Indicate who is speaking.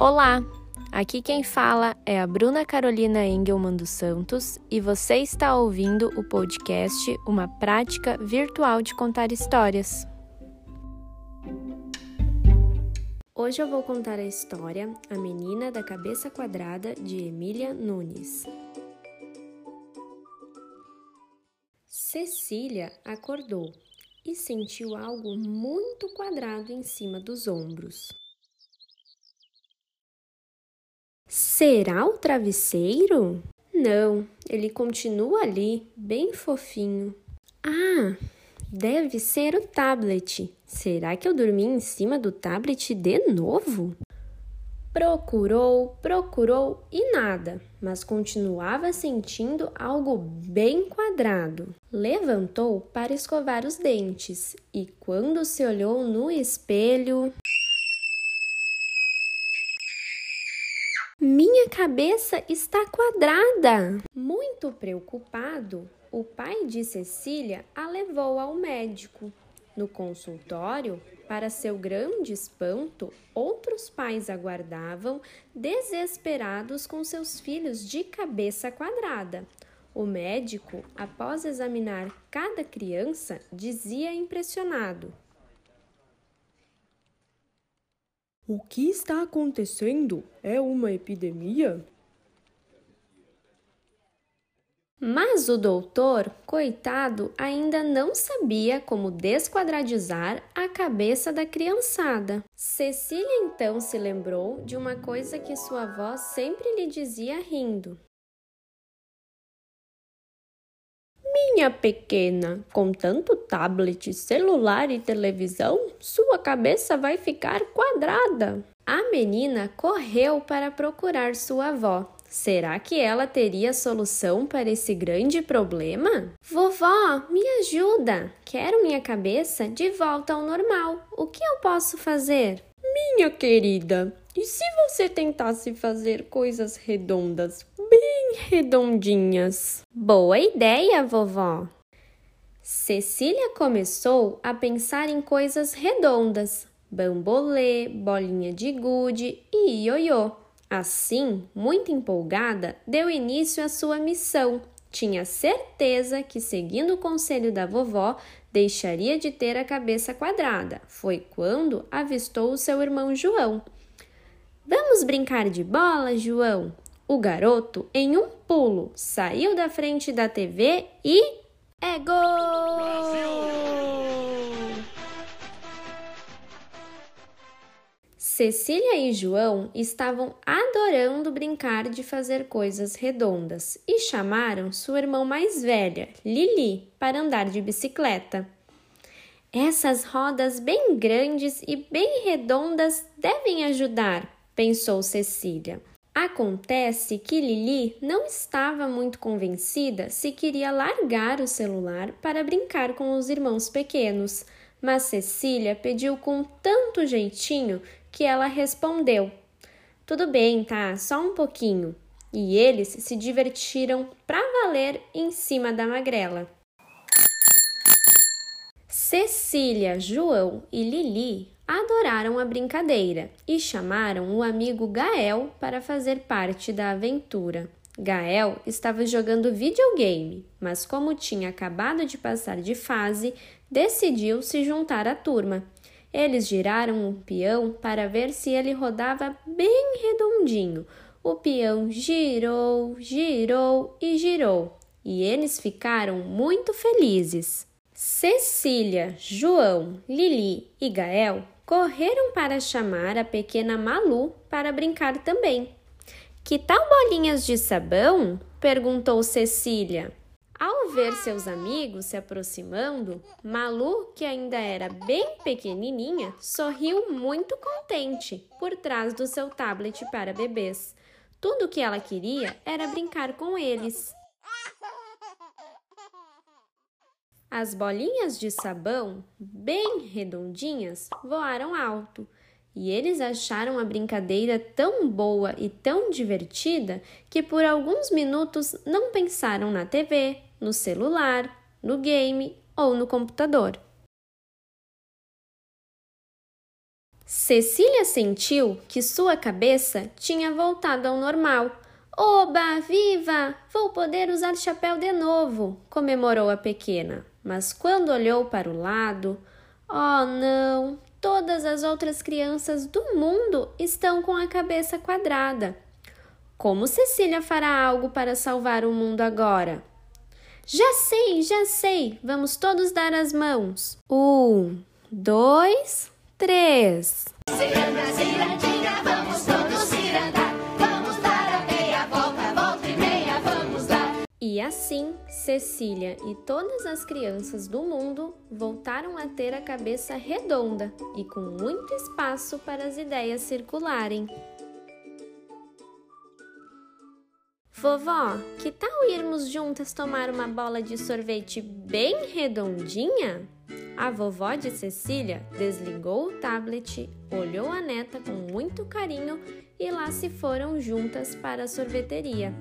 Speaker 1: Olá! Aqui quem fala é a Bruna Carolina Engelman dos Santos e você está ouvindo o podcast Uma Prática Virtual de Contar Histórias. Hoje eu vou contar a história A Menina da Cabeça Quadrada de Emília Nunes. Cecília acordou e sentiu algo muito quadrado em cima dos ombros. Será o travesseiro? Não, ele continua ali, bem fofinho. Ah, deve ser o tablet. Será que eu dormi em cima do tablet de novo? Procurou, procurou e nada, mas continuava sentindo algo bem quadrado. Levantou para escovar os dentes e, quando se olhou no espelho, Minha cabeça está quadrada! Muito preocupado, o pai de Cecília a levou ao médico. No consultório, para seu grande espanto, outros pais aguardavam, desesperados com seus filhos de cabeça quadrada. O médico, após examinar cada criança, dizia impressionado:
Speaker 2: O que está acontecendo? É uma epidemia?
Speaker 1: Mas o doutor, coitado, ainda não sabia como desquadradizar a cabeça da criançada. Cecília então se lembrou de uma coisa que sua avó sempre lhe dizia rindo:
Speaker 3: Minha pequena, com tanto tablet, celular e televisão, sua cabeça vai ficar quadrada.
Speaker 1: A menina correu para procurar sua avó. Será que ela teria solução para esse grande problema? Vovó, me ajuda! Quero minha cabeça de volta ao normal. O que eu posso fazer?
Speaker 3: Minha querida, e se você tentasse fazer coisas redondas, bem redondinhas?
Speaker 1: Boa ideia, vovó! Cecília começou a pensar em coisas redondas: bambolê, bolinha de gude e ioiô. Assim, muito empolgada, deu início à sua missão. Tinha certeza que, seguindo o conselho da vovó, deixaria de ter a cabeça quadrada. Foi quando avistou o seu irmão João. Vamos brincar de bola, João? O garoto, em um pulo, saiu da frente da TV e. É gol! Cecília e João estavam adorando brincar de fazer coisas redondas e chamaram sua irmã mais velha, Lili, para andar de bicicleta. Essas rodas bem grandes e bem redondas devem ajudar, pensou Cecília. Acontece que Lili não estava muito convencida se queria largar o celular para brincar com os irmãos pequenos, mas Cecília pediu com tanto jeitinho que ela respondeu: Tudo bem, tá? Só um pouquinho. E eles se divertiram para valer em cima da magrela. Cecília, João e Lili adoraram a brincadeira e chamaram o amigo Gael para fazer parte da aventura. Gael estava jogando videogame, mas como tinha acabado de passar de fase, decidiu se juntar à turma. Eles giraram um peão para ver se ele rodava bem redondinho. O peão girou, girou e girou, e eles ficaram muito felizes. Cecília, João, Lili e Gael correram para chamar a pequena Malu para brincar também. Que tal bolinhas de sabão? perguntou Cecília. Ao ver seus amigos se aproximando, Malu, que ainda era bem pequenininha, sorriu muito contente por trás do seu tablet para bebês. Tudo o que ela queria era brincar com eles. As bolinhas de sabão, bem redondinhas, voaram alto e eles acharam a brincadeira tão boa e tão divertida que por alguns minutos não pensaram na TV, no celular, no game ou no computador. Cecília sentiu que sua cabeça tinha voltado ao normal. Oba, viva! Vou poder usar chapéu de novo, comemorou a pequena. Mas quando olhou para o lado, oh não! Todas as outras crianças do mundo estão com a cabeça quadrada. Como Cecília fará algo para salvar o mundo agora? Já sei, já sei! Vamos todos dar as mãos. Um, dois, três. E assim, Cecília e todas as crianças do mundo voltaram a ter a cabeça redonda e com muito espaço para as ideias circularem. Vovó, que tal irmos juntas tomar uma bola de sorvete bem redondinha? A vovó de Cecília desligou o tablet, olhou a neta com muito carinho e lá se foram juntas para a sorveteria.